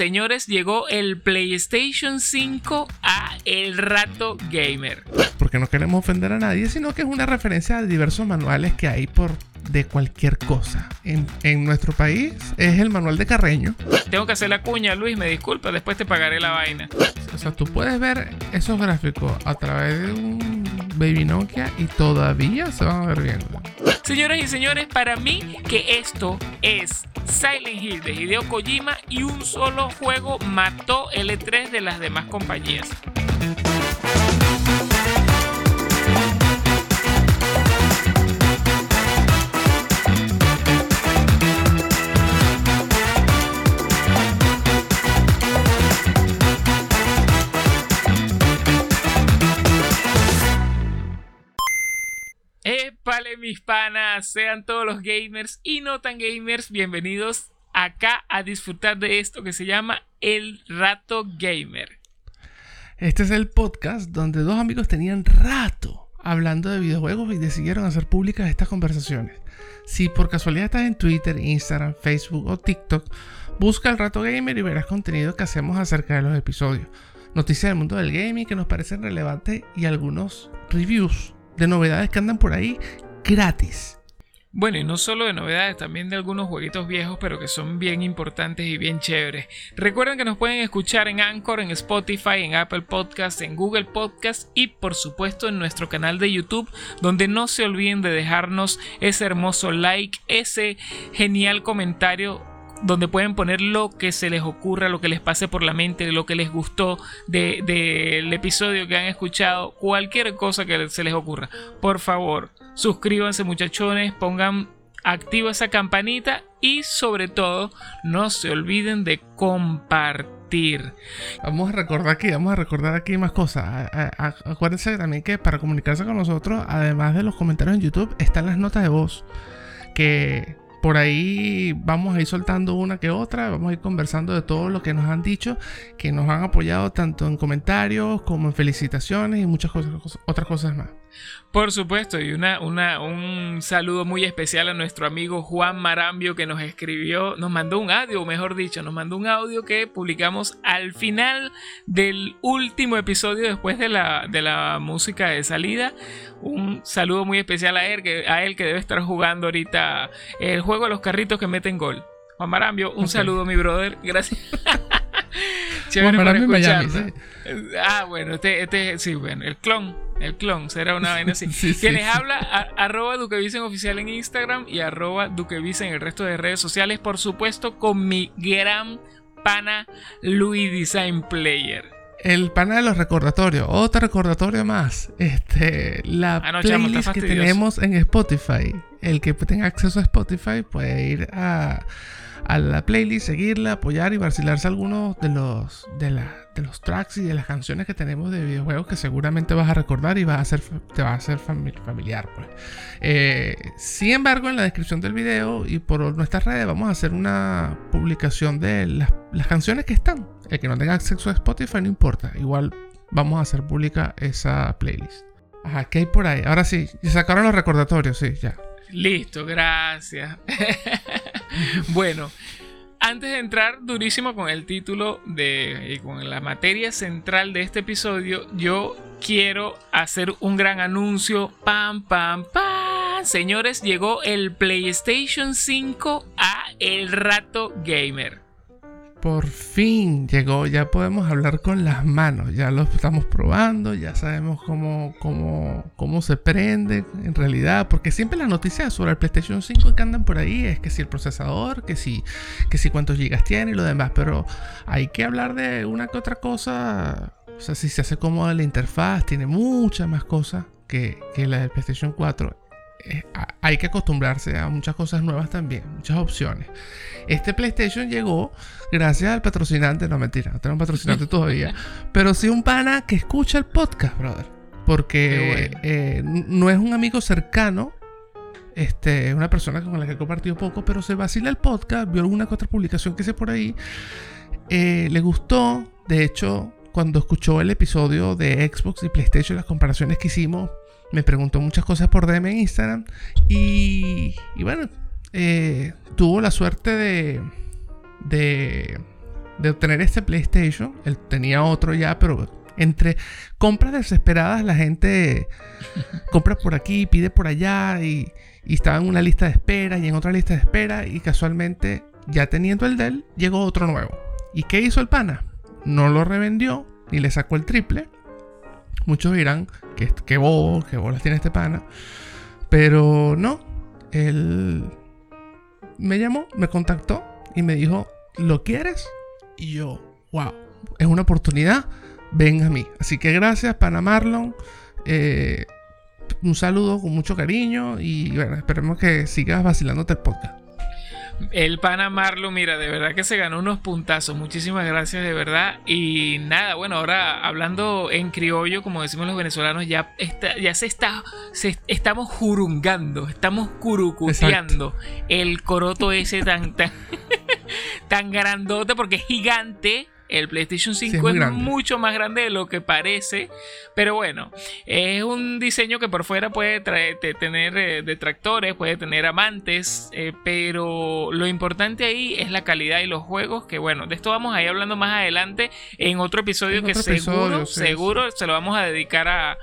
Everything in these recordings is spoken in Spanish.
señores, llegó el PlayStation 5 a El Rato Gamer. Porque no queremos ofender a nadie, sino que es una referencia a diversos manuales que hay por de cualquier cosa. En, en, nuestro país es el manual de Carreño. Tengo que hacer la cuña, Luis, me disculpa, después te pagaré la vaina. O sea, tú puedes ver esos gráficos a través de un Baby Nokia y todavía se van a ver bien. Señoras y señores, para mí que esto es Silent Hill de Hideo Kojima y un solo juego mató el E3 de las demás compañías. Vale, mis panas, sean todos los gamers y no tan gamers bienvenidos acá a disfrutar de esto que se llama El Rato Gamer. Este es el podcast donde dos amigos tenían rato hablando de videojuegos y decidieron hacer públicas estas conversaciones. Si por casualidad estás en Twitter, Instagram, Facebook o TikTok, busca El Rato Gamer y verás contenido que hacemos acerca de los episodios. Noticias del mundo del gaming que nos parecen relevantes y algunos reviews de novedades que andan por ahí gratis. Bueno, y no solo de novedades, también de algunos jueguitos viejos, pero que son bien importantes y bien chéveres. Recuerden que nos pueden escuchar en Anchor, en Spotify, en Apple Podcasts, en Google Podcasts y por supuesto en nuestro canal de YouTube, donde no se olviden de dejarnos ese hermoso like, ese genial comentario donde pueden poner lo que se les ocurra, lo que les pase por la mente, lo que les gustó del de, episodio que han escuchado, cualquier cosa que se les ocurra. Por favor, suscríbanse muchachones, pongan activa esa campanita y sobre todo no se olviden de compartir. Vamos a recordar aquí, vamos a recordar aquí más cosas. Acuérdense también que para comunicarse con nosotros, además de los comentarios en YouTube, están las notas de voz que por ahí vamos a ir soltando una que otra, vamos a ir conversando de todo lo que nos han dicho, que nos han apoyado tanto en comentarios como en felicitaciones y muchas cosas, otras cosas más. Por supuesto, y una, un saludo muy especial a nuestro amigo Juan Marambio que nos escribió, nos mandó un audio, mejor dicho, nos mandó un audio que publicamos al final del último episodio después de la, de la música de salida. Un saludo muy especial a él, que, a él que debe estar jugando ahorita el juego de los carritos que meten gol. Juan Marambio, un saludo mi brother, gracias. Juan Marambio Miami, Ah, bueno, este, este, sí, bueno, el clon el clon, será una vaina así. Quienes habla, arroba Duquevisen oficial en Instagram y arroba Duquevisen en el resto de redes sociales. Por supuesto, con mi gran pana Louis Design Player. El pana de los recordatorios, otro recordatorio más. Este, la ah, playlist que tenemos en Spotify. El que tenga acceso a Spotify puede ir a a la playlist, seguirla, apoyar y vacilarse algunos de los, de, de los tracks y de las canciones que tenemos de videojuegos que seguramente vas a recordar y vas a ser, te va a hacer familiar. Pues. Eh, sin embargo, en la descripción del video y por nuestras redes vamos a hacer una publicación de las, canciones que están. El que no tenga acceso a Spotify no importa, igual vamos a hacer pública esa playlist. Ajá, ¿qué hay por ahí? Ahora sí, sacaron los recordatorios, sí, ya. Listo, gracias. bueno, antes de entrar durísimo con el título de y con la materia central de este episodio, yo quiero hacer un gran anuncio. Pam, pam, pam. Señores, llegó el PlayStation 5 a El Rato Gamer. Por fin llegó, ya podemos hablar con las manos, ya lo estamos probando, ya sabemos cómo, cómo, cómo se prende en realidad, porque siempre las noticias sobre el PlayStation 5 que andan por ahí es que si el procesador, que si, que si cuántos gigas tiene y lo demás, pero hay que hablar de una que otra cosa, o sea, si se hace cómoda la interfaz, tiene muchas más cosas que, que la del PlayStation 4 eh, hay que acostumbrarse a muchas cosas nuevas también, muchas opciones. Este PlayStation llegó gracias al patrocinante, no mentira, no un patrocinante todavía, pero sí un pana que escucha el podcast, brother. Porque eh, no es un amigo cercano, este, es una persona con la que he compartido poco, pero se vacila el podcast, vio alguna otra publicación que hice por ahí, eh, le gustó, de hecho, cuando escuchó el episodio de Xbox y PlayStation, las comparaciones que hicimos, me preguntó muchas cosas por DM en Instagram y, y bueno, eh, tuvo la suerte de, de, de obtener este PlayStation. Él tenía otro ya, pero entre compras desesperadas la gente compra por aquí, pide por allá y, y estaba en una lista de espera y en otra lista de espera y casualmente ya teniendo el de él llegó otro nuevo. ¿Y qué hizo el pana? No lo revendió ni le sacó el triple. Muchos dirán que, que bobo, que bolas tiene este pana. Pero no, él me llamó, me contactó y me dijo, ¿lo quieres? Y yo, wow, es una oportunidad, ven a mí. Así que gracias, Pana Marlon. Eh, un saludo con mucho cariño y bueno, esperemos que sigas vacilándote el podcast. El pana Marlo, mira, de verdad que se ganó unos puntazos. Muchísimas gracias, de verdad. Y nada, bueno, ahora hablando en criollo, como decimos los venezolanos, ya, está, ya se está, se, estamos jurungando, estamos curucuteando el coroto ese tan, tan, tan grandote porque es gigante el PlayStation 5 es, mucho más grande de lo que parece. Pero bueno, es un diseño que por fuera puede tener eh, detractores, puede tener amantes. Eh, pero lo importante ahí es la calidad y los juegos. Que bueno, de esto vamos a ir hablando más adelante en otro episodio que seguro, seguro se lo vamos a dedicar a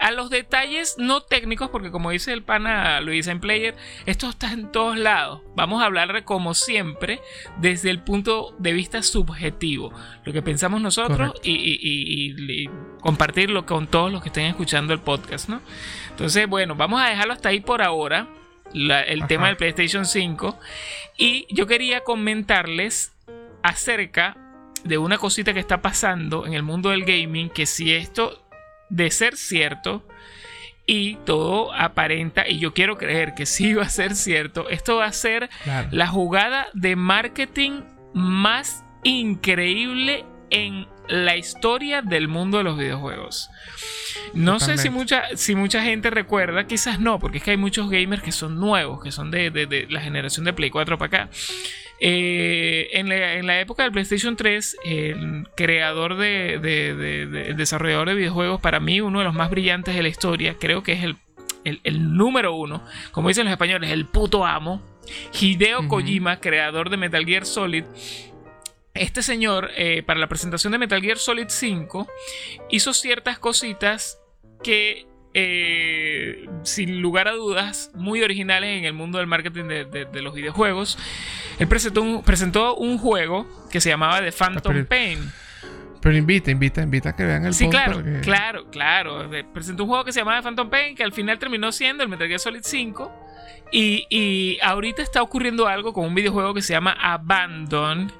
a los detalles no técnicos, porque como dice el pana Luis en Player, esto está en todos lados. Vamos a hablar como siempre desde el punto de vista subjetivo, lo que pensamos nosotros y, compartirlo con todos los que estén escuchando el podcast, ¿no? Entonces, bueno, vamos a dejarlo hasta ahí por ahora, el tema del PlayStation 5. Y yo quería comentarles acerca de una cosita que está pasando en el mundo del gaming, que si esto de ser cierto y todo aparenta, y yo quiero creer que sí va a ser cierto, esto va a ser la jugada de marketing más increíble en la historia del mundo de los videojuegos. No sé si mucha, si mucha gente recuerda, quizás no, porque es que hay muchos gamers que son nuevos, que son de, de la generación de Play 4 para acá. Eh, en, la, época del PlayStation 3, el creador de, el desarrollador de videojuegos, para mí uno de los más brillantes de la historia, creo que es el, número uno, como dicen los españoles, el puto amo, Hideo Kojima, creador de Metal Gear Solid. Este señor, eh, para la presentación de Metal Gear Solid 5, hizo ciertas cositas que eh, sin lugar a dudas, muy originales en el mundo del marketing de, los videojuegos. Él presentó un, presentó un juego que se llamaba The Phantom Pain. Pero invita, invita, invita a que vean el Sí, claro, claro, claro. Presentó un juego que se llamaba The Phantom Pain, que al final terminó siendo el Metal Gear Solid 5. Y, y, ahorita está ocurriendo algo con un videojuego que se llama Abandon,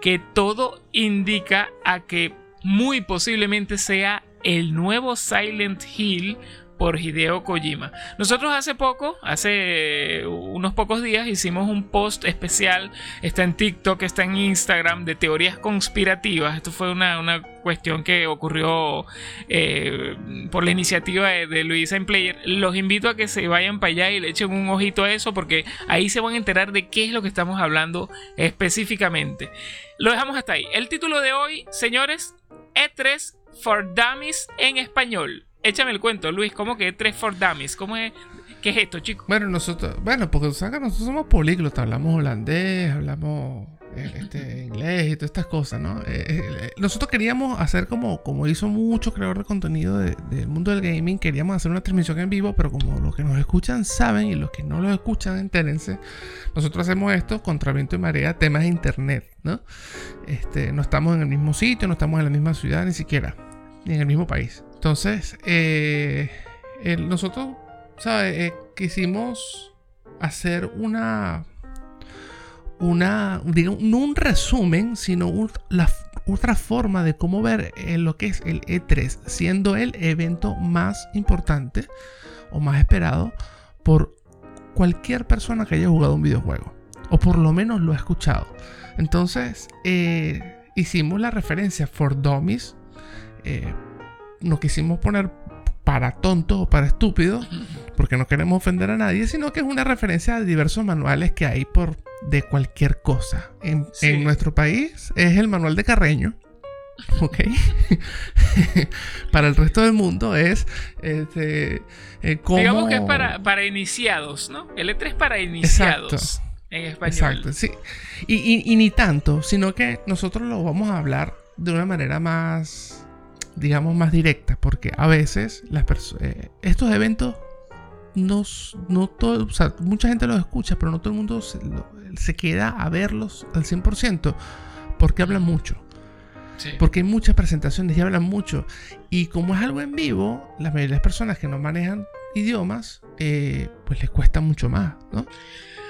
que todo indica a que muy posiblemente sea el nuevo Silent Hill por Hideo Kojima. Nosotros hace poco, hace unos pocos días, hicimos un post especial, está en TikTok, está en Instagram, de teorías conspirativas. Esto fue una, cuestión que ocurrió eh, por la iniciativa de, Luisa en Player. Los invito a que se vayan para allá y le echen un ojito a eso, porque ahí se van a enterar de qué es lo que estamos hablando específicamente. Lo dejamos hasta ahí. El título de hoy, señores, E3 for Dummies en español. Échame el cuento, Luis, ¿cómo que tres for Dummies? ¿Cómo es? ¿Qué es esto, chicos? Bueno, nosotros, bueno, porque nosotros somos políglotas, hablamos holandés, hablamos eh, este, inglés y todas estas cosas, ¿no? Eh, eh, nosotros queríamos hacer como, como hizo mucho creador de contenido del mundo del gaming, queríamos hacer una transmisión en vivo, pero como los que nos escuchan saben y los que no lo escuchan, entérense, nosotros hacemos esto contra viento y marea, temas de internet, ¿no? Este, no estamos en el mismo sitio, no estamos en la misma ciudad, ni siquiera, ni en el mismo país. Entonces, eh, nosotros, ¿sabes? Eh, quisimos hacer una, una, digamos, no un resumen, sino otra forma de cómo ver eh, lo que es el E3, siendo el evento más importante o más esperado por cualquier persona que haya jugado un videojuego, o por lo menos lo ha escuchado. Entonces, hicimos la referencia for Dummies no quisimos poner para tontos o para estúpidos, porque no queremos ofender a nadie, sino que es una referencia a diversos manuales que hay por de cualquier cosa. En, nuestro país es el manual de Carreño. ¿Ok? para el resto del mundo es este, eh, Digamos que es para, para iniciados, ¿no? El E3 para iniciados. en español. Exacto, sí. Y, ni tanto, sino que nosotros lo vamos a hablar de una manera más, digamos, más directa, porque a veces las eh, estos eventos no, no todo, o sea, mucha gente los escucha, pero no todo el mundo se, queda a verlos al 100% porque hablan mucho. Porque hay muchas presentaciones y hablan mucho. Y como es algo en vivo, la mayoría de las personas que no manejan idiomas, eh, pues les cuesta mucho más, ¿no?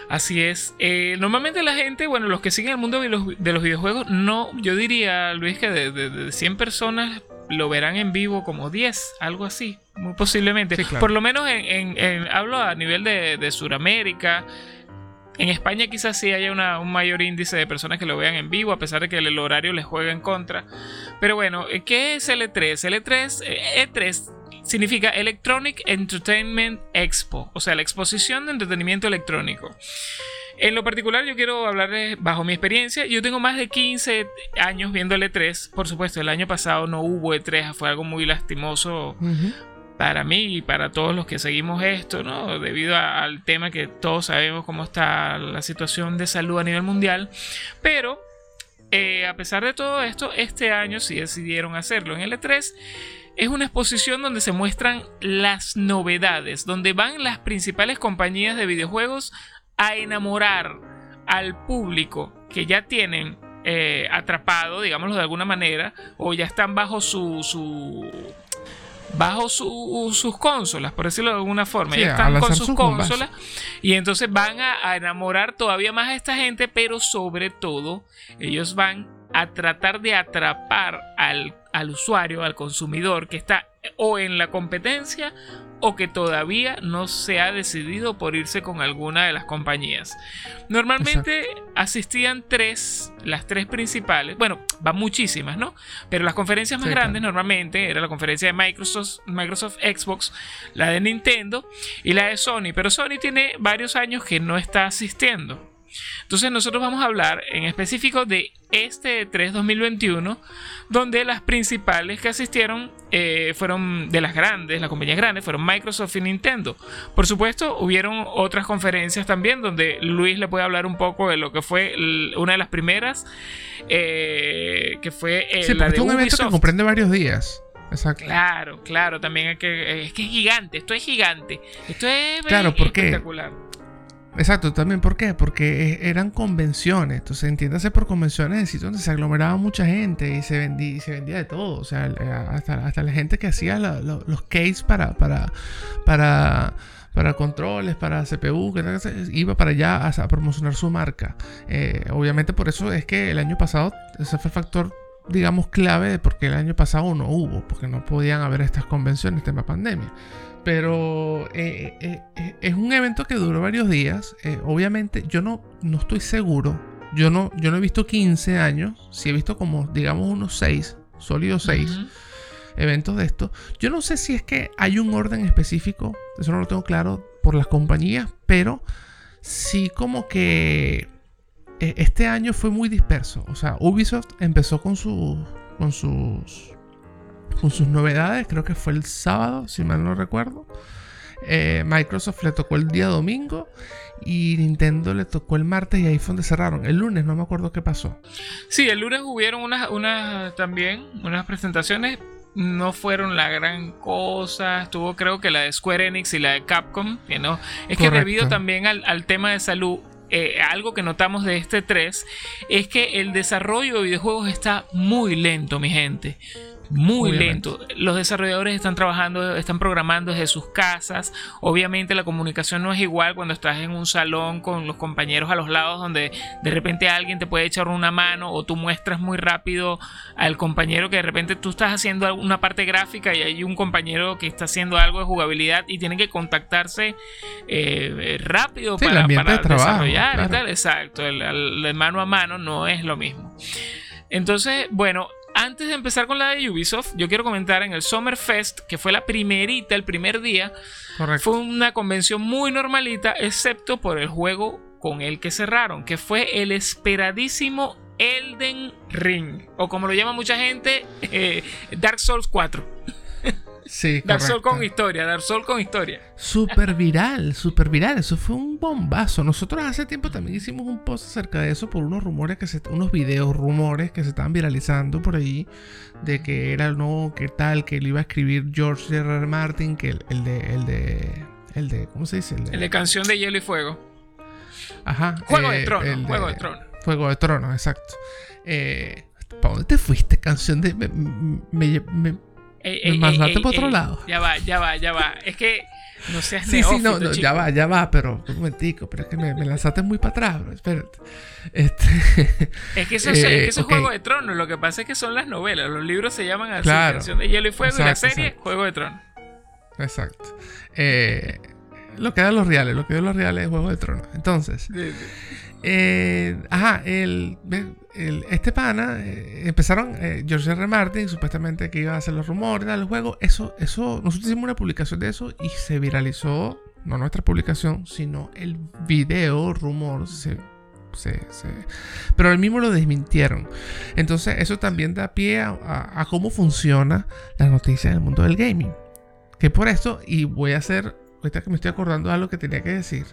Así es. Eh, normalmente la gente, bueno, los que siguen el mundo de los, videojuegos, no, yo diría, Luis, que de, de, 100 personas lo verán en vivo como 10, algo así, muy posiblemente. Por lo menos en, hablo a nivel de, de Sudamérica. En España quizás sí haya un mayor índice de personas que lo vean en vivo, a pesar de que el horario les juega en contra. Pero bueno, ¿qué es L3? L3, E3 significa Electronic Entertainment Expo, o sea, la exposición de entretenimiento electrónico. En lo particular, yo quiero hablarles bajo mi experiencia. Yo tengo más de 15 años viendo el E3. Por supuesto, el año pasado no hubo E3, fue algo muy lastimoso para mí y para todos los que seguimos esto, ¿no? Debido al tema que todos sabemos cómo está la situación de salud a nivel mundial. Pero eh, a pesar de todo esto, este año sí decidieron hacerlo. En L3 es una exposición donde se muestran las novedades, donde van las principales compañías de videojuegos a enamorar al público que ya tienen eh, atrapado, digámoslo de alguna manera, o ya están bajo su, su bajo sus consolas, por decirlo de alguna forma. ya están con sus consolas y entonces van a, enamorar todavía más a esta gente, pero sobre todo ellos van a tratar de atrapar al, al usuario, al consumidor que está o en la competencia o que todavía no se ha decidido por irse con alguna de las compañías. Normalmente asistían tres, las tres principales, bueno, van muchísimas, ¿no? Pero las conferencias más grandes normalmente era la conferencia de Microsoft, Microsoft Xbox, la de Nintendo y la de Sony, pero Sony tiene varios años que no está asistiendo. Entonces nosotros vamos a hablar en específico de este 3 2021, donde las principales que asistieron eh, fueron de las grandes, las compañías grandes, fueron Microsoft y Nintendo. Por supuesto, hubieron otras conferencias también donde Luis le puede hablar un poco de lo que fue una de las primeras, eh, que fue sí, la de un evento que comprende varios días. Exacto. Claro, claro, también es que, es que es gigante, esto es gigante, esto es claro, espectacular. Exacto, también ¿por? Porque e, eran convenciones, entonces entiéndase por convenciones en sitios donde se aglomeraba mucha gente y se vendía, se vendía de todo, o sea, eh, hasta, la gente que hacía los case para, para, para, para controles, para CPU, iba para allá a, promocionar su marca. Eh, obviamente por eso es que el año pasado ese fue el factor digamos clave de por qué el año pasado no hubo, porque no podían haber estas convenciones, tema pandemia. Pero eh, eh, eh, es un evento que duró varios días. obviamente, yo no, no estoy seguro. Yo no, yo no he visto 15 años. Sí he visto como, digamos, unos 6, sólidos 6 eventos de esto. Yo no sé si es que hay un orden específico. Eso no lo tengo claro por las compañías. Pero sí como que este año fue muy disperso. O sea, Ubisoft empezó con, su, con sus con sus novedades, creo que fue el sábado, si mal no recuerdo. Eh, Microsoft le tocó el día domingo y Nintendo le tocó el martes y ahí fue donde cerraron. El lunes no me acuerdo qué pasó. Sí, el lunes hubieron unas, también unas presentaciones. No fueron la gran cosa. Estuvo creo que la de Square Enix y la de Capcom. Que no. Es que debido también al, tema de salud, eh, algo que notamos de este 3 es que el desarrollo de videojuegos está muy lento, mi gente muy lento. Los desarrolladores están trabajando, están programando desde sus casas. Obviamente la comunicación no es igual cuando estás en un salón con los compañeros a los lados donde de repente alguien te puede echar una mano o tú muestras muy rápido al compañero que de repente tú estás haciendo una parte gráfica y hay un compañero que está haciendo algo de jugabilidad y tienen que contactarse eh, rápido para, desarrollar y tal. Exacto, el mano a mano no es lo mismo. Entonces, bueno, antes de empezar con la de Ubisoft, yo quiero comentar en el Summer Fest, que fue la primerita, el primer día. Fue una convención muy normalita, excepto por el juego con el que cerraron, que fue el esperadísimo Elden Ring, o como lo llama mucha gente, eh, Dark Souls 4. Sí, Dark Souls con historia, Dark Souls con historia. Súper viral, súper viral. Eso fue un bombazo. Nosotros hace tiempo también hicimos un post acerca de eso por unos rumores que se, unos videos, rumores que se estaban viralizando por ahí de que era no, que tal, que le iba a escribir George R. R. Martin, que el, el de, el de, el de, ¿cómo se dice? El de, El de Canción de Hielo y Fuego. ajá, Juego de eh, Tronos, el Juego de Tronos. Fuego de Tronos, exacto. Eh, ¿Para dónde te fuiste? Canción de, me, me- me- Ey, Me mandaste pa' otro lado. Ya va, ya va, ya va. Es que no seas Sí, sí, no, neófito, no, ya va, ya va, pero un momentico, pero es que me, me lanzaste muy para atrás, bro, espérate. Este, Es que eso, Eh, es, que eso es. Juego de Tronos. Lo que pasa es que son las novelas. Los libros se llaman así: Claro. Canción de Hielo y Fuego. y la serie, exacto. Juego de Tronos. exacto. Eh, lo que dan los reales, lo que dan los reales es Juego de Tronos. Entonces, Sí, sí. eh, ajá, el, el- este pana, eh, empezaron, eh, George R. R. Martin, supuestamente que iba a hacer los rumores del juego, eso, eso, nosotros hicimos una publicación de eso y se viralizó, no nuestra publicación, sino el video rumor, se, se- se- pero al mismo lo desmintieron. Entonces eso también da pie a, a- a cómo funciona la noticia en el mundo del gaming. Que por esto, y voy a hacer, ahorita que me estoy acordando de algo que tenía que decir,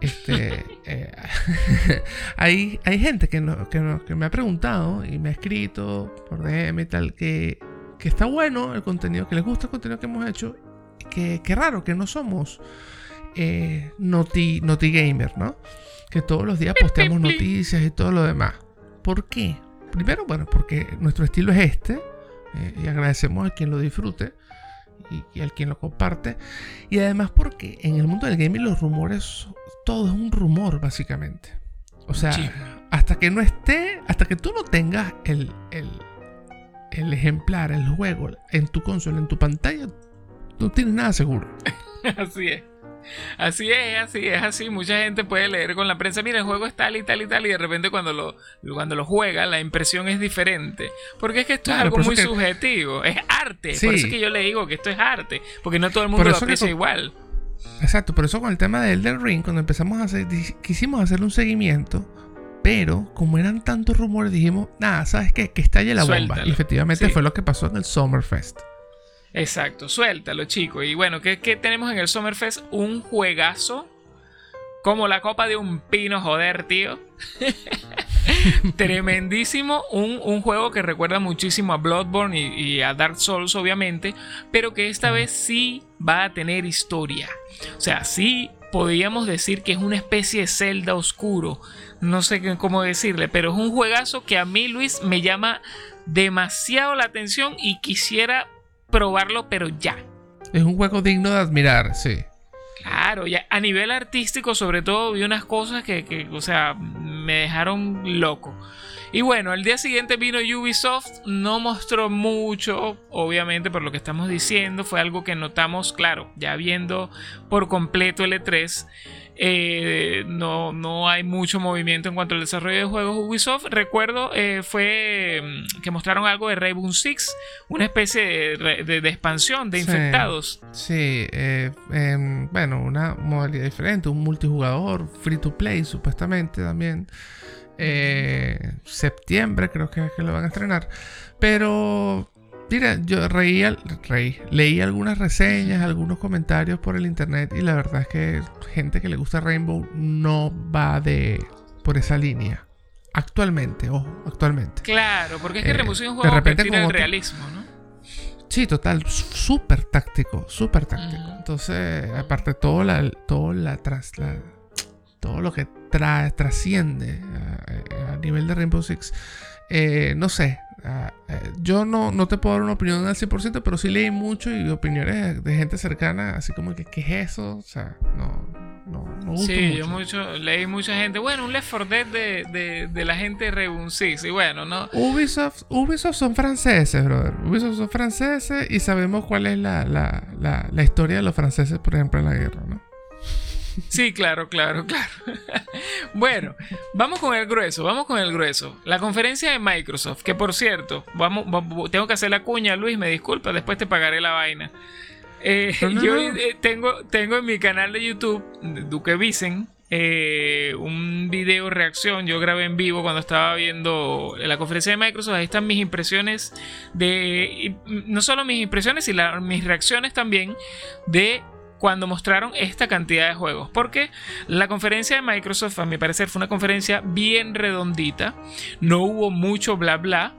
este, eh, hay, hay gente que, no- que, no- que me ha preguntado y me ha escrito por DM y tal que, que está bueno el contenido, que les gusta el contenido que hemos hecho, que, que raro que no somos eh, noti, noti gamer, ¿no? Que todos los días posteamos noticias y todo lo demás. ¿Por qué? Primero, bueno, porque nuestro estilo es este eh, y agradecemos a quien lo disfrute y, y al quien lo comparte. Y además porque en el mundo del gaming los rumores, todo es un rumor básicamente. O sea, Sí. hasta que no esté, hasta que tú no tengas el, el, el ejemplar, el juego en tu consola, en tu pantalla, no tienes nada seguro. Así es. Así es, así es, así. Mucha gente puede leer con la prensa, mira, el juego es tal y tal y tal, y de repente cuando lo, cuando lo juega, la impresión es diferente. Porque es que esto Claro, es algo muy que- subjetivo, es arte. Sí. Por eso es que yo le digo que esto es arte, porque no todo el mundo lo que aprecia igual. Exacto, por eso con el tema de Elden Ring, cuando empezamos a hacer, quisimos hacer un seguimiento, pero como eran tantos rumores, dijimos, nada, ¿sabes qué? Que estalle la bomba. Suéltalo. Y efectivamente Sí. fue lo que pasó en el Summerfest. Exacto, suéltalo, chicos. Y bueno, ¿qué, qué tenemos en el Summerfest? Un juegazo. Como la copa de un pino, joder, tío. Tremendísimo. Un, un juego que recuerda muchísimo a Bloodborne y, y a Dark Souls, obviamente. Pero que esta vez sí va a tener historia. O sea, sí podríamos decir que es una especie de Zelda oscuro. No sé cómo decirle, pero es un juegazo que a mí, Luis, me llama demasiado la atención y quisiera probarlo, pero ya. Es un juego digno de admirar, sí. Claro, ya a nivel artístico sobre todo vi unas cosas que, que, o sea, me dejaron loco. Y bueno, al día siguiente vino Ubisoft, no mostró mucho, obviamente por lo que estamos diciendo, fue algo que notamos, claro, ya viendo por completo el E3, eh, no, no hay mucho movimiento en cuanto al desarrollo de juegos Ubisoft. Recuerdo, eh, fue mm, que mostraron algo de Rainbow Six, una especie de, re- de- de expansión de Sí. infectados. Sí, eh, em, bueno, una modalidad diferente, un multijugador, free to play, supuestamente también. Septiembre creo que, que lo van a estrenar. Pero, mira, yo reí, reí, leí algunas reseñas, algunos comentarios por el internet y la verdad es que gente que le gusta Rainbow no va de por esa línea. Actualmente, ojo, actualmente. Claro, porque es que Eh, Rainbow es un de juego repente que el realismo, ¿no? Sí, total, súper táctico, súper táctico. Ujú. Entonces, aparte todo la, todo la, tras, la- todo lo que trasciende a, a nivel de Rainbow Six, eh, no sé. Eh, yo no, no te puedo dar una opinión al 100%, pero sí leí mucho y opiniones de gente cercana, así como que, ¿qué es eso? O sea, no, no, no Sí, mucho. yo mucho, leí mucha gente, bueno, un Left 4 Dead de, de, de la gente de Rainbow Six, y bueno, ¿no? Ubisoft, Ubisoft son franceses, brother. Ubisoft son franceses y sabemos cuál es la, la, la, la historia de los franceses, por ejemplo, en la guerra, ¿no? Sí, claro, claro, claro. bueno, vamos con el grueso, vamos con el grueso. La conferencia de Microsoft, que por cierto, vamos, vamos- tengo que hacer la cuña, Luis, me disculpa, después te pagaré la vaina. Eh, No, no, yo eh, tengo, tengo en mi canal de YouTube, Duque Vicen, eh, un video reacción. Yo grabé en vivo cuando estaba viendo la conferencia de Microsoft. Ahí están mis impresiones de. No solo mis impresiones, sino mis reacciones también de cuando mostraron esta cantidad de juegos. Porque la conferencia de Microsoft, a mi parecer, fue una conferencia bien redondita. No hubo mucho bla bla.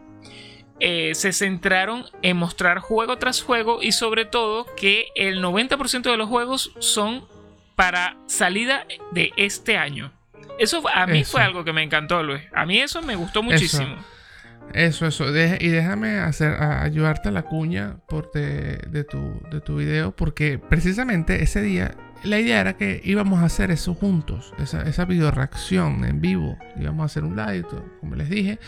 Eh, se centraron en mostrar juego tras juego y sobre todo que el 90% de los juegos son para salida de este año. Eso a mí fue algo que me encantó, Luis. A mí eso me gustó muchísimo. Eso, eso. y déjame hacer, ayudarte a la cuña por de, tu, de tu video, porque precisamente ese día la idea era que íbamos a hacer eso juntos, esa, esa video reacción en vivo. Íbamos a hacer un live, como les dije.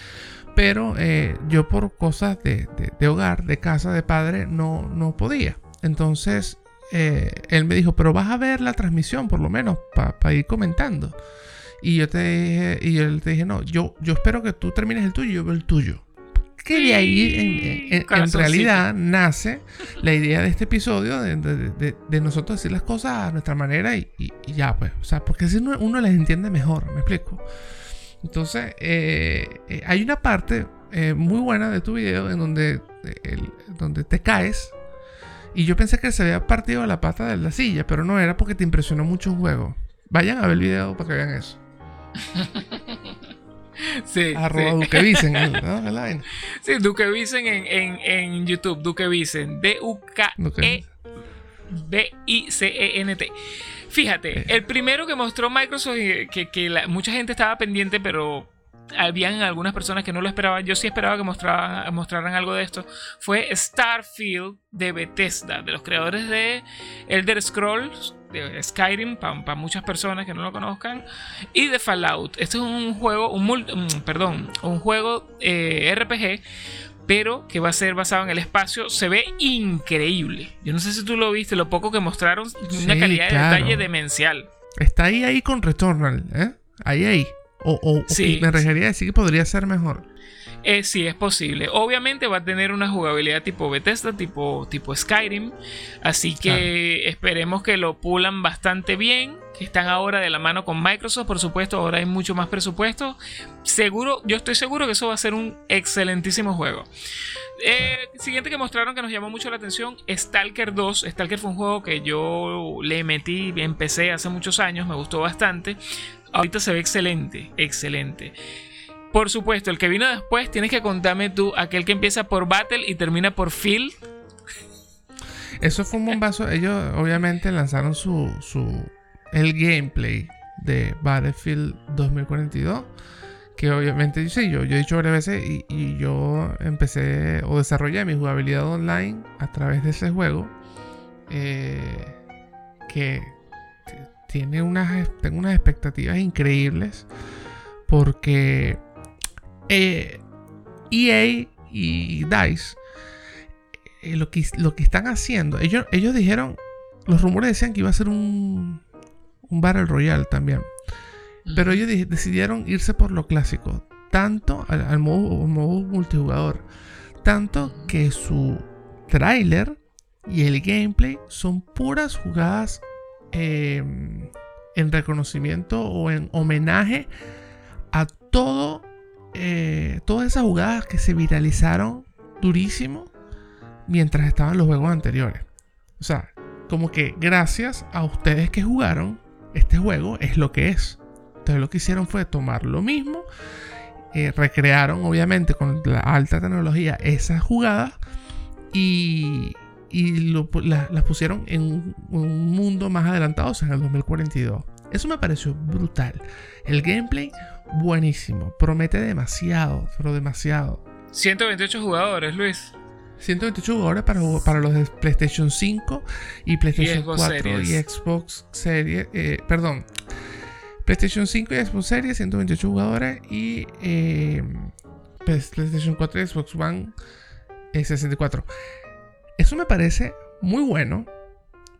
Pero eh, yo por cosas de, de, hogar, de casa, de padre, no, no podía. Entonces eh, él me dijo, pero vas a ver la transmisión por lo menos para ir comentando. Y yo te dije, y yo te dije, no, yo, yo espero que tú termines el tuyo y yo veo el tuyo. Que de ahí en, realidad nace la idea de este episodio de, nosotros decir las cosas a nuestra manera y, ya, pues. O sea, porque así uno, uno, les entiende mejor, me explico. Entonces, eh, eh, hay una parte muy buena de tu video en donde, donde te caes y yo pensé que se había partido la pata de la silla, pero no era porque te impresionó mucho un juego. Vayan a ver el video para que vean eso. sí. Arroba Duque Vicen, Sí, Duque Vicen en, YouTube. Duque Vicen. D-U-K-E-B-I-C-E-N-T. Fíjate, el primero que mostró Microsoft, que, que mucha gente estaba pendiente, pero habían algunas personas que no lo esperaban, yo sí esperaba que mostraran, mostraran algo de esto, fue Starfield de Bethesda, de los creadores de Elder Scrolls, de Skyrim, para muchas personas que no lo conozcan, y de Fallout. Este es un juego, un, perdón, un juego eh, RPG, pero que va a ser basado en el espacio. Se ve increíble. Yo no sé si tú lo viste, lo poco que mostraron, una calidad de detalle demencial. Está ahí, ahí con Returnal, ¿eh? Ahí, ahí. O, me refería a decir que podría ser mejor. Eh, sí, es posible. Obviamente va a tener una jugabilidad tipo Bethesda, tipo, tipo Skyrim. Así que esperemos que lo pulan bastante bien. Que están ahora de la mano con Microsoft, por supuesto. Ahora hay mucho más presupuesto. Seguro, yo estoy seguro que eso va a ser un excelentísimo juego. Eh, siguiente que mostraron que nos llamó mucho la atención, Stalker 2. Stalker fue un juego que yo le metí, empecé hace muchos años, me gustó bastante. Ahorita se ve excelente, excelente. Por supuesto, el que vino después, tienes que contarme tú, aquel que empieza por Battle y termina por Field. Eso fue un bombazo. Ellos obviamente lanzaron su, su el gameplay de Battlefield 2042. Que obviamente sí, yo, yo he dicho varias veces y, yo empecé o desarrollé mi jugabilidad online a través de ese juego. Eh, que tiene unas, tengo unas expectativas increíbles porque EA eh, e y DICE eh, lo, que, lo que están haciendo, ellos, ellos dijeron, los rumores decían que iba a ser un, un Battle Royale también, pero ellos decidieron irse por lo clásico, tanto al, modo, modo multijugador, tanto que su trailer y el gameplay son puras jugadas Em, en reconocimiento o en homenaje a todo, eh, todas esas jugadas que se viralizaron durísimo mientras estaban los juegos anteriores. O sea, como que gracias a ustedes que jugaron, este juego es lo que es. Entonces lo que hicieron fue tomar lo mismo, eh, recrearon obviamente con la alta tecnología esas jugadas y, las pusieron en un, mundo más adelantado, o sea, en el 2042. Eso me pareció brutal. El gameplay, buenísimo. Promete demasiado, pero demasiado. 128 jugadores, Luis. 128 jugadores para, para los de PlayStation 5 y PlayStation 4 y Xbox Series. Eh, perdón. PlayStation 5 y Xbox Series, 128 jugadores. Y eh, PlayStation 4 y Xbox One, 64. Eh, eso me parece muy bueno,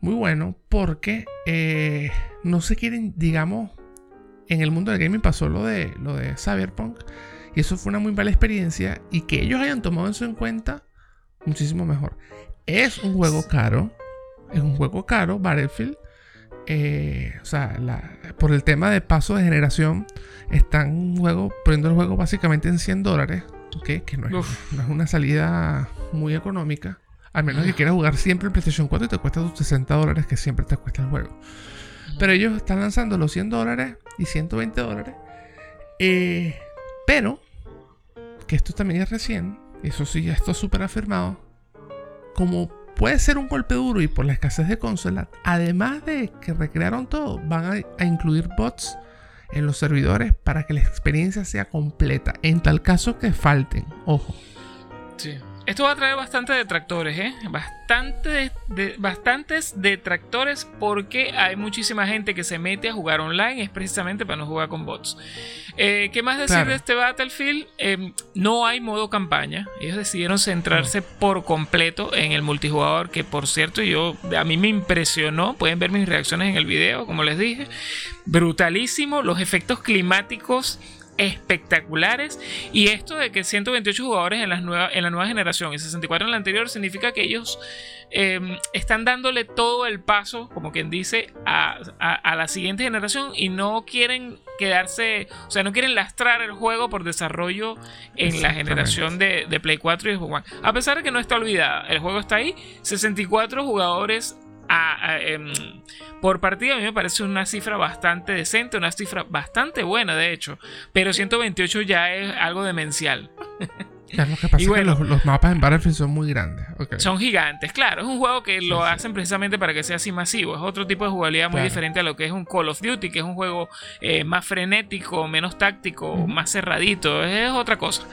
muy bueno, porque eh, no se quieren, digamos, en el mundo del gaming pasó lo de, lo de Cyberpunk, y eso fue una muy mala experiencia, y que ellos hayan tomado eso en cuenta, muchísimo mejor. Es un juego caro, es un juego caro, Battlefield, eh, o sea, por el tema de paso de generación, están juego, poniendo el juego básicamente en 100 dólares, que no es, una salida muy económica. Al menos que quieras jugar siempre en PlayStation 4 y te cuesta tus 60 dólares que siempre te cuesta el juego. Pero ellos están lanzando los 100 dólares y 120 dólares. Eh, pero, que esto también es recién, eso sí, ya está súper afirmado. Como puede ser un golpe duro y por la escasez de consolas, además de que recrearon todo, van a, incluir bots en los servidores para que la experiencia sea completa. En tal caso que falten, ojo. Sí. Esto va a traer bastantes detractores, ¿eh? Bastante de, bastantes detractores porque hay muchísima gente que se mete a jugar online es precisamente para no jugar con bots. Eh, ¿Qué más decir de este Battlefield? Em, no hay modo campaña. Ellos decidieron centrarse por completo en el multijugador, que por cierto yo a mí me impresionó. Pueden ver mis reacciones en el video, como les dije. Brutalísimo. Los efectos climáticos espectaculares. Y esto de que 128 jugadores en, las en la nueva generación y 64 en la anterior significa que ellos em, están dándole todo el paso, como quien dice, a, la siguiente generación y no quieren quedarse, o sea, no quieren lastrar el juego por desarrollo en la generación de, de Play 4 y Xbox One. A pesar de que no está olvidada, el juego está ahí, 64 jugadores Em, por partida a mí me parece una cifra bastante decente, una cifra bastante buena de hecho, pero 128 ya es algo demencial. y bueno, los, mapas en Battlefield son muy grandes. Son gigantes, claro. Es un juego que lo hacen precisamente para que sea así masivo. Es otro tipo de jugabilidad muy diferente a lo que es un Call of Duty, que es un juego eh, más frenético, menos táctico, más cerradito. Es otra cosa.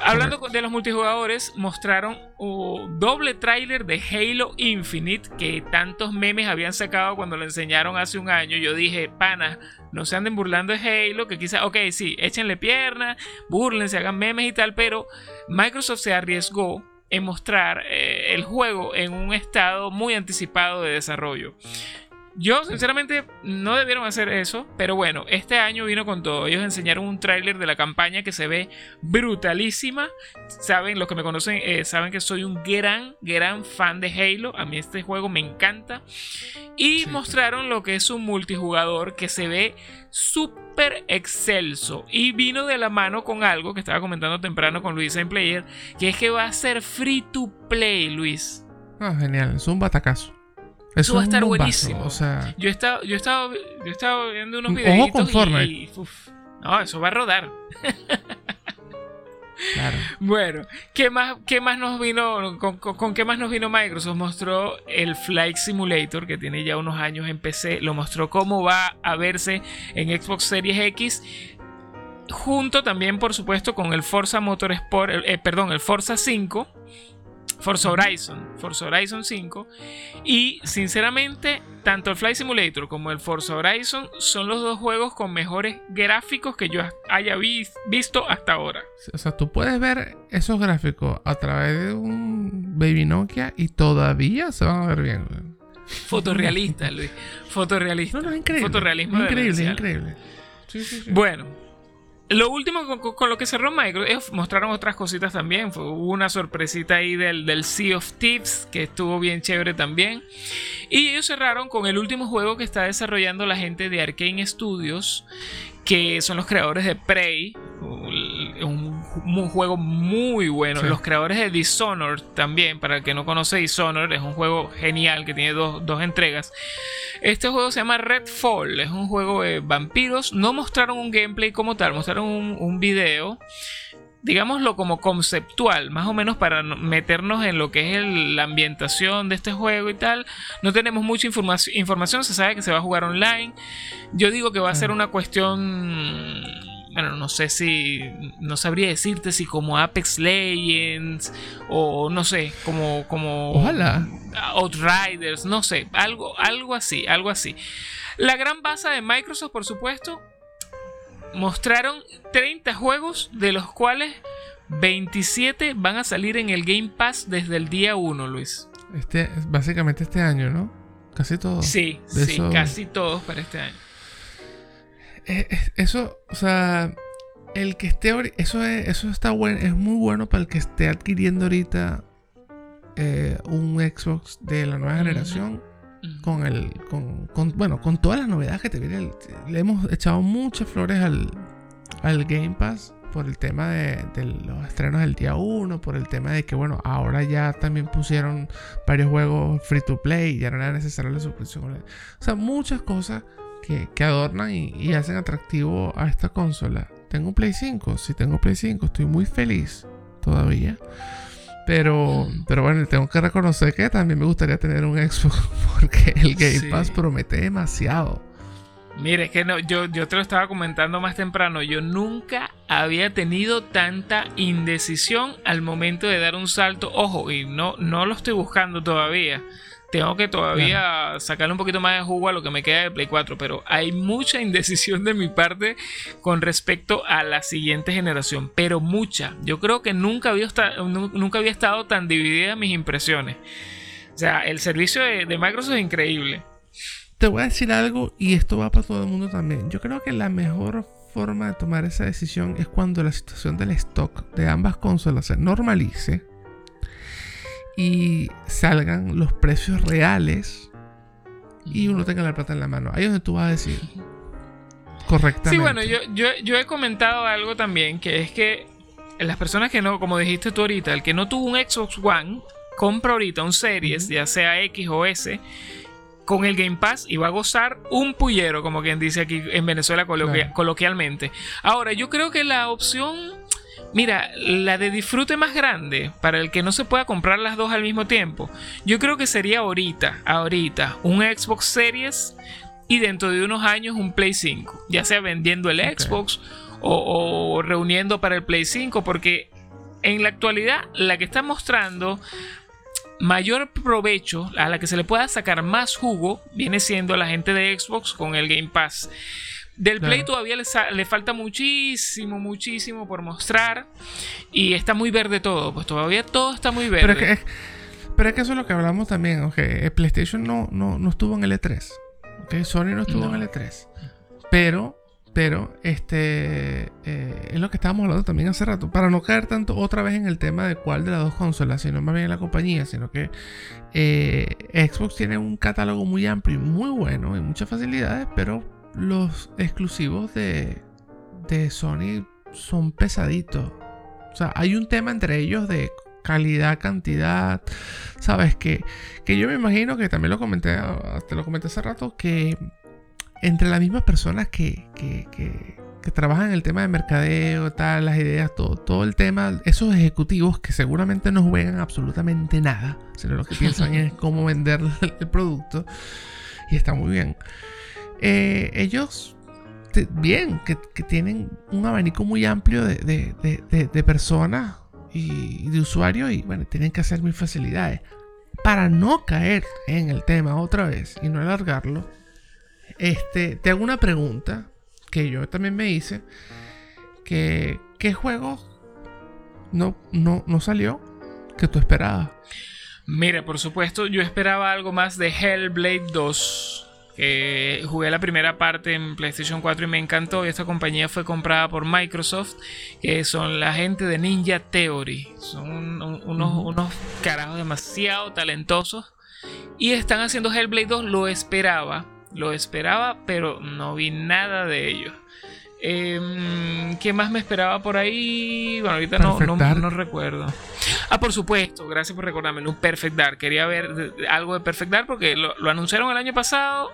Hablando de los multijugadores, mostraron un doble tráiler de Halo Infinite que tantos memes habían sacado cuando lo enseñaron hace un año. Yo dije, pana, no se anden burlando de Halo, que quizás, ok, sí, échenle pierna, burlense, hagan memes y tal, pero Microsoft se arriesgó en mostrar eh, el juego en un estado muy anticipado de desarrollo. Yo, sinceramente, no debieron hacer eso, pero bueno, este año vino con todo. Ellos enseñaron un tráiler de la campaña que se ve brutalísima. Saben, los que me conocen, eh, saben que soy un gran, gran fan de Halo. A mí este juego me encanta. Y mostraron lo que es un multijugador que se ve súper excelso. Y vino de la mano con algo que estaba comentando temprano con Luis en Player, que es que va a ser free to play, Luis. Ah, genial, es un batacazo. Eso va a estar buenísimo. O sea... Yo he estado, yo yo viendo unos videitos con Fortnite. y no, eso va a rodar. Claro. Bueno, ¿qué más, qué más nos vino? Con, qué más nos vino Microsoft? Mostró el Flight Simulator, que tiene ya unos años en PC. Lo mostró cómo va a verse en Xbox Series X. Junto también, por supuesto, con el Forza Motorsport, eh, perdón, el Forza 5 Forza Horizon, Forza Horizon 5. Y sinceramente, tanto el Flight Simulator como el Forza Horizon son los dos juegos con mejores gráficos que yo haya visto hasta ahora. O sea, tú puedes ver esos gráficos a través de un Baby Nokia y todavía se van a ver bien. Fotorrealista, Luis. Fotorrealista. No, no, increíble. Fotorrealismo increíble, increíble. Bueno, lo último con, lo que cerró Microsoft, mostraron otras cositas también. Fue, una sorpresita ahí del, del Sea of Tips que estuvo bien chévere también. Y ellos cerraron con el último juego que está desarrollando la gente de Arkane Studios, que son los creadores de Prey, un, juego muy bueno. Los creadores de Dishonored también, para el que no conoce Dishonored, es un juego genial que tiene dos, entregas. Este juego se llama Redfall, es un juego de vampiros. No mostraron un gameplay como tal, mostraron un, un video digámoslo como conceptual, más o menos para meternos en lo que es la ambientación de este juego y tal. No tenemos mucha información, se sabe que se va a jugar online. Yo digo que va a ser una cuestión bueno, no sé si, no sabría decirte si como Apex Legends o no sé, como, como Ojalá. Outriders, no sé, algo, algo así, algo así. La gran base de Microsoft, por supuesto, mostraron 30 juegos, de los cuales 27 van a salir en el Game Pass desde el día 1, Luis. Este, básicamente este año, ¿no? Casi todos. Sí, sí, casi todos para este año. Eh, eh, eso, o sea, el que esté eso es, eso está bueno, es muy bueno para el que esté adquiriendo ahorita eh, un Xbox de la nueva generación. con el. Con, bueno, con todas las novedades que te viene. Le hemos echado muchas flores al, al Game Pass por el tema de, los estrenos del día 1, por el tema de que, bueno, ahora ya también pusieron varios juegos free to play, ya no era necesaria la suscripción. O sea, muchas cosas que, adornan y, hacen atractivo a esta consola. Tengo un Play 5, si tengo Play 5, estoy muy feliz todavía. Pero, pero bueno, tengo que reconocer que también me gustaría tener un Xbox porque el Game Pass promete demasiado. Mire, es que no, yo, yo te lo estaba comentando más temprano. Yo nunca había tenido tanta indecisión al momento de dar un salto. Ojo, y no, no lo estoy buscando todavía. Tengo que todavía sacarle un poquito más de jugo a lo que me queda de Play 4, pero hay mucha indecisión de mi parte con respecto a la siguiente generación, pero mucha. Yo creo que nunca había, estado, nunca había estado tan dividida mis impresiones. O sea, el servicio de, de Microsoft es increíble. Te voy a decir algo y esto va para todo el mundo también. Yo creo que la mejor forma de tomar esa decisión es cuando la situación del stock de ambas consolas se normalice y salgan los precios reales y uno tenga la plata en la mano. Ahí es donde tú vas a decir correctamente. Sí, bueno, yo, yo, he comentado algo también, que es que las personas que no, como dijiste tú ahorita, el que no tuvo un Xbox One, compra ahorita un Series, ya sea X o S, con el Game Pass y va a gozar un pullero, como quien dice aquí en Venezuela coloquialmente. Ahora, yo creo que la opción Mira, la de disfrute más grande, para el que no se pueda comprar las dos al mismo tiempo, yo creo que sería ahorita, ahorita, un Xbox Series y dentro de unos años un Play 5, ya sea vendiendo el Xbox o, reuniendo para el Play 5, porque en la actualidad la que está mostrando mayor provecho, a la que se le pueda sacar más jugo, viene siendo la gente de Xbox con el Game Pass. Del Play todavía le, falta muchísimo, muchísimo por mostrar. Y está muy verde todo. Pues todavía todo está muy verde. Pero es que, pero es que eso es lo que hablamos también. Okay. PlayStation no, no, estuvo en el E3. Okay. Sony no estuvo en el E3. Pero, pero, este. Eh, es lo que estábamos hablando también hace rato. Para no caer tanto otra vez en el tema de cuál de las dos consolas, sino más bien en la compañía. Sino que eh, Xbox tiene un catálogo muy amplio y muy bueno y muchas facilidades. Pero los exclusivos de, de Sony son pesaditos. O sea, hay un tema entre ellos de calidad, cantidad. Sabes que, que yo me imagino que también lo comenté, te lo comenté hace rato, que entre las mismas personas que, que, que, trabajan en el tema de mercadeo, tal, las ideas, todo, todo el tema, esos ejecutivos que seguramente no juegan absolutamente nada, sino lo que piensan es cómo vender el producto. Y está muy bien. Eh, ellos, bien, que, tienen un abanico muy amplio de, personas y de usuarios y bueno, tienen que hacer mil facilidades. Para no caer en el tema otra vez y no alargarlo, este, te hago una pregunta que yo también me hice. Que, ¿Qué juego no, no, no salió que tú esperabas? Mira, por supuesto, yo esperaba algo más de Hellblade 2 jugué la primera parte en PlayStation 4 y me encantó. esta compañía fue comprada por Microsoft, que son la gente de Ninja Theory. Son unos, unos carajos demasiado talentosos. Y están haciendo Hellblade 2, lo esperaba. Lo esperaba, pero no vi nada de ellos. Eh, ¿Qué más me esperaba por ahí? Bueno, ahorita no, no, recuerdo. Ah, por supuesto, gracias por recordarme. Un Perfect Dark. Quería ver algo de Perfect Dark porque lo, lo anunciaron el año pasado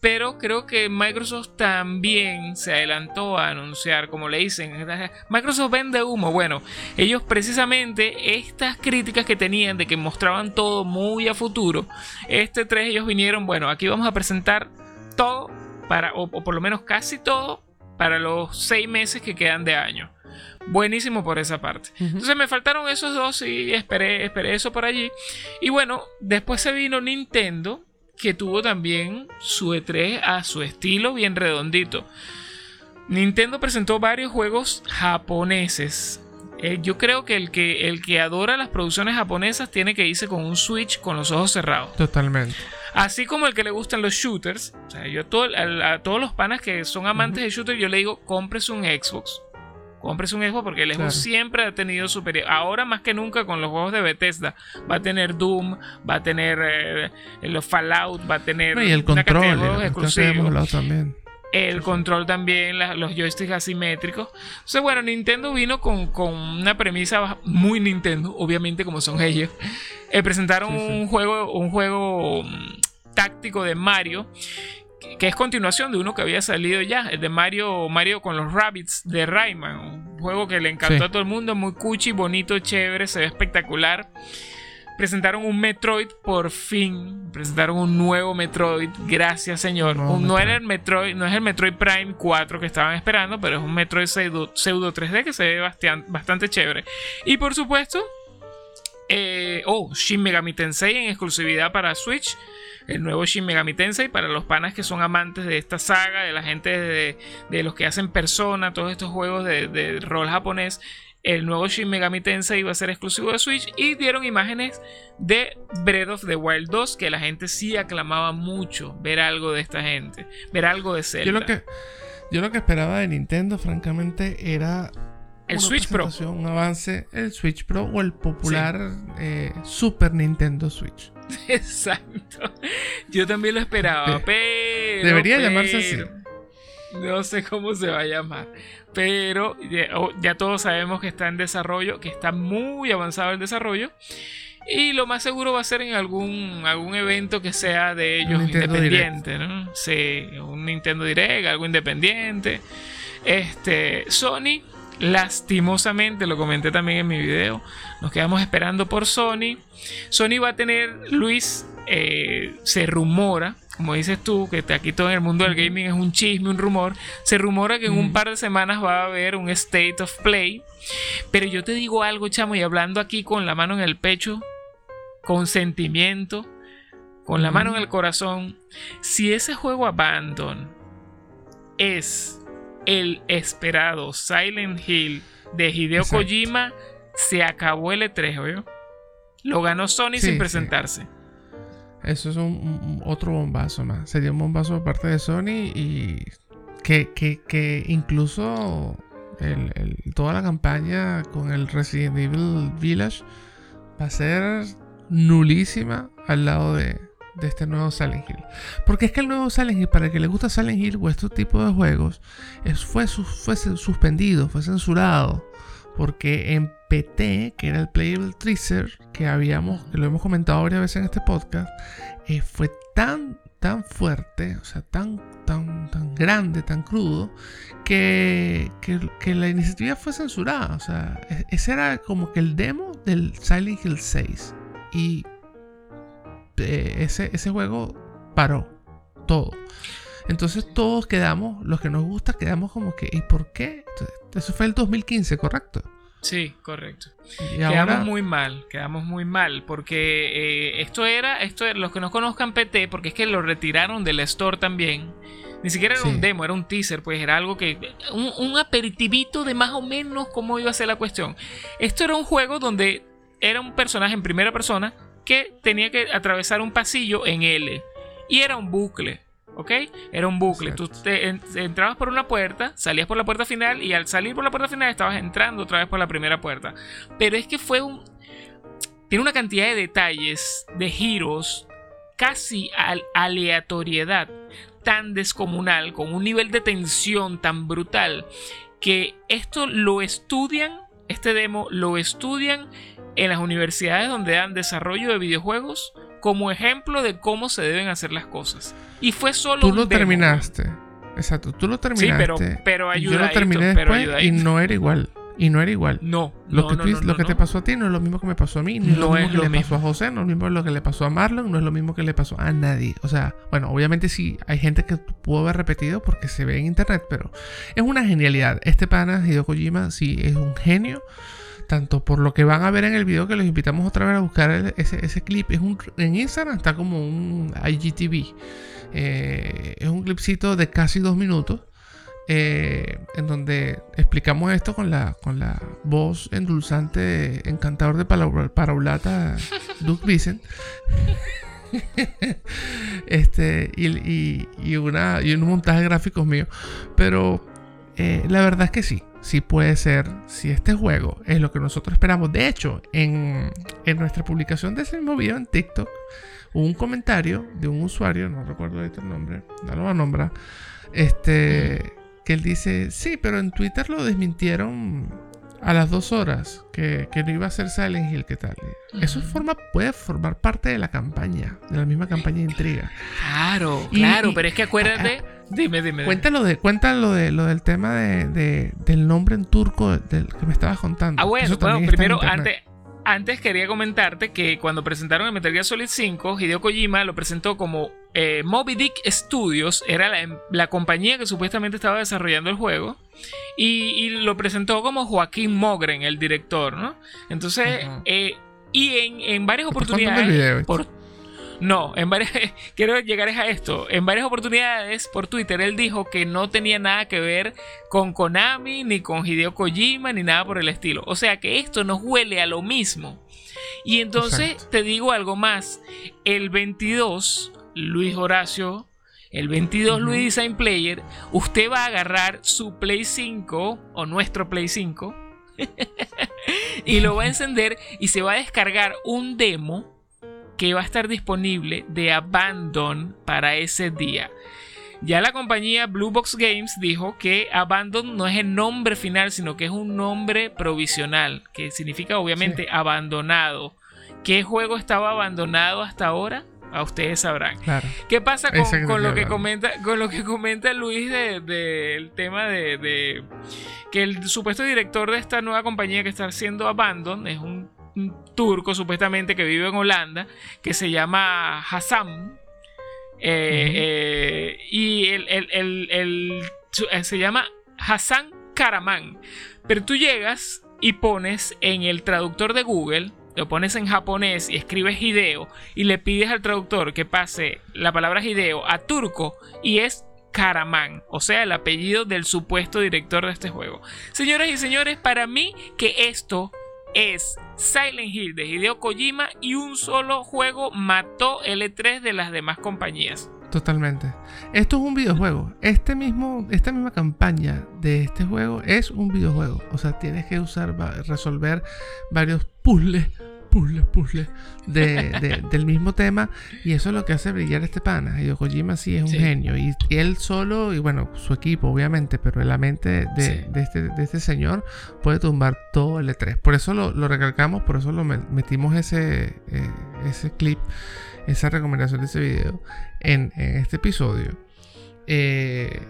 pero creo que Microsoft también se adelantó a anunciar, como le dicen, Microsoft vende humo. Bueno, ellos precisamente estas críticas que tenían de que mostraban todo muy a futuro, este 3 ellos vinieron, bueno, aquí vamos a presentar todo, para, o, por lo menos casi todo, para los 6 meses que quedan de año. Buenísimo por esa parte. Entonces me faltaron esos dos y esperé, esperé eso por allí. Y bueno, después se vino Nintendo que tuvo también su E3 a su estilo bien redondito. Nintendo presentó varios juegos japoneses. Eh, yo creo que el, que el que adora las producciones japonesas tiene que irse con un Switch con los ojos cerrados. Totalmente. Así como el que le gustan los shooters. O sea, yo a, todos los panas que son amantes de shooters, yo le digo, cómprese un Xbox. Cómprese un Xbox porque el Xbox siempre ha tenido superior. Ahora más que nunca con los juegos de Bethesda va a tener Doom, va a tener eh, los Fallout, va a tener y el control, exclusivos. También. El control también, los joysticks asimétricos. Entonces, bueno, Nintendo vino con, una premisa muy Nintendo, obviamente como son ellos. Eh, presentaron un juego, un juego mm, táctico de Mario que es continuación de uno que había salido ya, el de Mario, Mario con los Rabbits de Rayman, un juego que le encantó a todo el mundo, muy cuchi, bonito, chévere, se ve espectacular. Presentaron un Metroid por fin, presentaron un nuevo Metroid, gracias señor. No, era el Metroid, no es el Metroid Prime 4 que estaban esperando, pero es un Metroid pseudo, 3D que se ve bastante, chévere. Y por supuesto, eh, oh, Shin Megami Tensei en exclusividad para Switch el nuevo Shin Megami Tensei para los panas que son amantes de esta saga, de la gente de, los que hacen Persona, todos estos juegos de, rol japonés. El nuevo Shin Megami Tensei iba a ser exclusivo de Switch y dieron imágenes de Breath of the Wild 2 que la gente sí aclamaba mucho ver algo de esta gente, ver algo de Zelda. Yo lo que, yo lo que esperaba de Nintendo, francamente, era el Switch Pro. Un avance, el Switch Pro o el popular eh, Super Nintendo Switch. Exacto. Yo también lo esperaba, pero. Debería llamarse así. No sé cómo se va a llamar. Pero oh, ya, todos sabemos que está en desarrollo, que está muy avanzado el desarrollo. Y lo más seguro va a ser en algún, algún evento que sea de ellos independiente, ¿no? Sí, un Nintendo Direct, algo independiente. Este, Sony Lastimosamente, lo comenté también en mi video, nos quedamos esperando por Sony. Sony va a tener, Luis, eh, se rumora, como dices tú, que aquí todo en el mundo del gaming es un chisme, un rumor, se rumora que en un par de semanas va a haber un State of Play. Pero yo te digo algo, chamo, y hablando aquí con la mano en el pecho, con sentimiento, con la mano en el corazón, si ese juego Abandon es el esperado Silent Hill de Hideo Kojima, se acabó el E3, Lo ganó Sony sin presentarse. Eso es un, otro bombazo más. Sería un bombazo por parte de Sony y que, que, incluso toda la campaña con el Resident Evil Village va a ser nulísima al lado de, de este nuevo Silent Hill. Porque es que el nuevo Silent Hill, para el que le gusta Silent Hill o este tipo de juegos, es, fue, fue suspendido, fue censurado. Porque en PT, que era el Playable Tracer, que habíamos, que lo hemos comentado varias veces en este podcast, eh, fue tan, tan fuerte, o sea, tan, tan, tan grande, tan crudo, que, que, la iniciativa fue censurada. O sea, e, ese era como que el demo del Silent Hill 6. Y ese, ese juego paró todo. Entonces todos quedamos, los que nos gusta, quedamos como que, ¿y por qué? Eso fue el 2015, ¿correcto? Sí, correcto. quedamos muy mal, quedamos muy mal, porque eh, esto era, esto los que no conozcan PT, porque es que lo retiraron del store también. Ni siquiera era un demo, era un teaser, pues era algo que. Un, un aperitivito de más o menos cómo iba a ser la cuestión. Esto era un juego donde era un personaje en primera persona que tenía que atravesar un pasillo en L. Y era un bucle. ¿Ok? Era un bucle. Tú te, entrabas por una puerta, salías por la puerta final y al salir por la puerta final estabas entrando otra vez por la primera puerta. Pero es que fue un... Tiene una cantidad de detalles, de giros, casi al aleatoriedad tan descomunal, con un nivel de tensión tan brutal, que esto lo estudian, este demo lo estudian en las universidades donde dan desarrollo de videojuegos como ejemplo de cómo se deben hacer las cosas. Y fue solo Tú lo terminaste. Exacto, tú lo terminaste. Sí, pero, pero Yo lo terminé después y no era igual. Y no era igual. No. Lo, que, lo que te pasó a ti no es lo mismo que me pasó a mí. No, es lo mismo que le pasó a José, no es lo mismo lo que le pasó a Marlon, no es lo mismo que le pasó a nadie. O sea, bueno, obviamente sí, hay gente que pudo haber repetido porque se ve en internet, pero es una genialidad. Este pana, Hideo Kojima, sí es un genio tanto por lo que van a ver en el video que los invitamos otra vez a buscar ese, clip. Es un, en Instagram está como un IGTV. Eh, es un clipcito de casi dos minutos. Eh, en donde explicamos esto con la, con la voz endulzante, encantador de paraulata, Duke Vincent. este, y, y, una, y un montaje de gráficos mío. Pero eh, la verdad es que sí, sí puede ser, si este juego es lo que nosotros esperamos. De hecho, en, en nuestra publicación de ese mismo video en TikTok, hubo un comentario de un usuario, no recuerdo ahorita el nombre, no lo voy a nombrar, este, que él dice, sí, pero en Twitter lo desmintieron a las dos horas que, no iba a ser Silent Hill, ¿qué tal? Eso forma, puede formar parte de la campaña, de la misma campaña de intriga. Claro, claro, pero es que acuérdate. dime, dime. Cuéntalo, de, cuéntalo de, lo del tema de, del nombre en turco del que me estabas contando. Ah, bueno, bueno primero, antes, antes quería comentarte que cuando presentaron el Metal Gear Solid 5, Hideo Kojima lo presentó como eh, Moby Dick Studios, era la, compañía que supuestamente estaba desarrollando el juego, y, lo presentó como Joaquín Mogren, el director, ¿no? Entonces, eh, y en, varias oportunidades... No, en varias, quiero llegar a esto. En varias oportunidades por Twitter él dijo que no tenía nada que ver con Konami, ni con Hideo Kojima, ni nada por el estilo. O sea que esto nos huele a lo mismo. Y entonces te digo algo más. El 22, Luis Horacio, el 22 Luis Design Player, usted va a agarrar su Play 5 o nuestro Play 5 y lo va a encender y se va a descargar un demo que va a estar disponible de Abandon para ese día. Ya la compañía Blue Box Games dijo que Abandon no es el nombre final, sino que es un nombre provisional, que significa obviamente abandonado. ¿Qué juego estaba abandonado hasta ahora? A ustedes sabrán. ¿Qué pasa con, lo que comenta, con lo que comenta Luis del tema de, que el supuesto director de esta nueva compañía que está haciendo Abandon es un turco supuestamente que vive en Holanda, que se llama Hassan. Eh, eh, y el, eh, se llama Hassan Karaman. Pero tú llegas y pones en el traductor de Google, lo pones en japonés y escribes Hideo y le pides al traductor que pase la palabra Hideo a turco y es Karaman, o sea, el apellido del supuesto director de este juego. Señoras y señores, para mí que esto es Silent Hill de Hideo Kojima y un solo juego mató L3 de las demás compañías. Totalmente. Esto es un videojuego. Este mismo, esta misma campaña de este juego es un videojuego. O sea, tienes que usar, resolver varios puzzles puzzle, puzzle de, del mismo tema. Y eso es lo que hace brillar este pana. Y Kojima sí es un genio. Y, él solo, y bueno, su equipo, obviamente, pero la mente de, este, de este, señor puede tumbar todo el E3. Por eso lo, lo recalcamos, por eso lo metimos ese, eh, ese clip, esa recomendación de ese video en, en este episodio. Eh,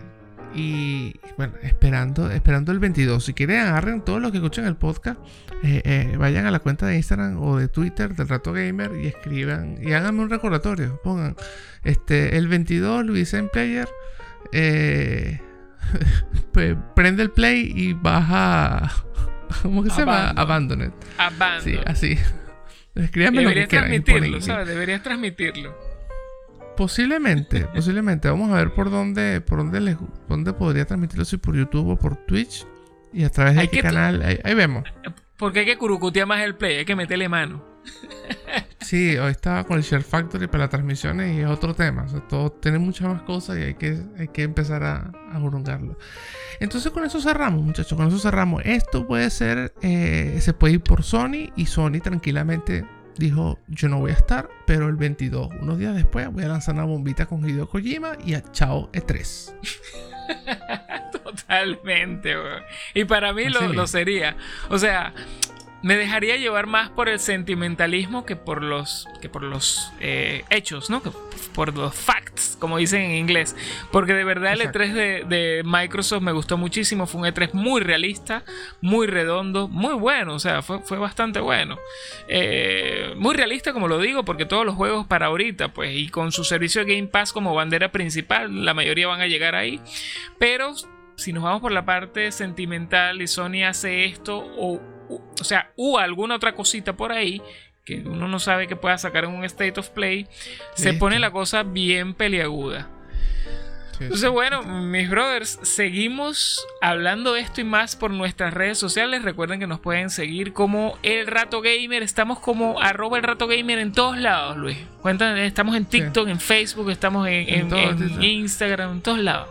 y bueno, esperando, esperando el 22. Si quieren, agarren todos los que escuchan el podcast. Eh, eh, vayan a la cuenta de Instagram o de Twitter del Rato Gamer y escriban y háganme un recordatorio. Pongan este el 22 Luis en Player. Eh, prende el play y baja. ¿Cómo que se llama? Abandoned. Abandoned. Sí, así. Escríbanme lo que transmitirlo, ¿sabes? Deberías transmitirlo. Posiblemente, posiblemente. Vamos a ver por dónde, por dónde, les, dónde podría transmitirlo, si por YouTube o por Twitch. Y a través de qué canal, ahí, vemos. Porque hay que curucutear más el play, hay que meterle mano. Sí, hoy estaba con el Share Factory para las transmisiones y es otro tema. O sea, todo tiene muchas más cosas y hay que, hay que empezar a, a Entonces con eso cerramos, muchachos. Con eso cerramos. Esto puede ser, eh, se puede ir por Sony y Sony tranquilamente dijo, yo no voy a estar, pero el 22, unos días después, voy a lanzar una bombita con Hideo Kojima y a chao E3. Totalmente, Y para mí lo, lo, sería. O sea, me dejaría llevar más por el sentimentalismo que por los, que por los eh, hechos, ¿no? por los facts, como dicen en inglés. Porque de verdad el E3 de, Microsoft me gustó muchísimo. Fue un E3 muy realista, muy redondo, muy bueno. O sea, fue, fue bastante bueno. Eh, muy realista, como lo digo, porque todos los juegos para ahorita, pues, y con su servicio de Game Pass como bandera principal, la mayoría van a llegar ahí. Pero si nos vamos por la parte sentimental y Sony hace esto o o sea, u alguna otra cosita por ahí que uno no sabe que pueda sacar en un state of play, se pone la cosa bien peliaguda. Entonces, bueno, mis brothers, seguimos hablando esto y más por nuestras redes sociales. Recuerden que nos pueden seguir como El Rato Gamer. Estamos como arroba El Rato Gamer en todos lados, Luis. Cuéntanos, estamos en TikTok, en Facebook, estamos en, en Instagram, en todos lados.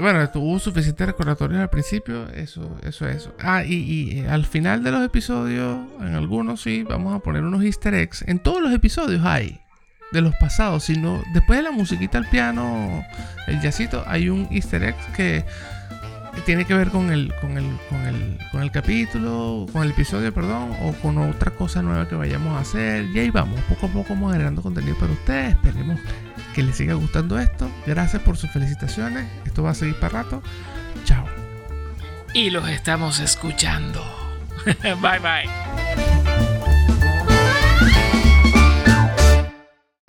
Bueno, tuvo suficiente recordatorio al principio, eso, eso, eso. Ah, y, y, al final de los episodios, en algunos sí, vamos a poner unos easter eggs. En todos los episodios hay, de los pasados, sino después de la musiquita al piano, el jazzito, hay un easter egg que tiene que ver con el, con el, con el, con el capítulo, con el episodio, perdón, o con otra cosa nueva que vayamos a hacer. Y ahí vamos, poco a poco vamos generando contenido para ustedes. Esperemos que les siga gustando esto. Gracias por sus felicitaciones. Esto va a seguir para rato. Chao. Y los estamos escuchando. bye bye.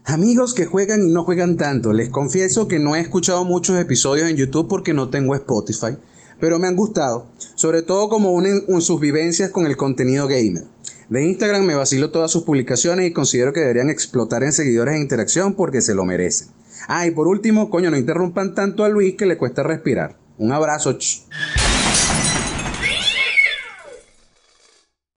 Amigos que juegan y no juegan tanto, les confieso que no he escuchado muchos episodios en YouTube porque no tengo Spotify pero me han gustado, sobre todo como unen sus vivencias con el contenido gamer. De Instagram me vacilo todas sus publicaciones y considero que deberían explotar en seguidores e interacción porque se lo merecen. Ah, y por último, coño, no interrumpan tanto a Luis que le cuesta respirar. Un abrazo.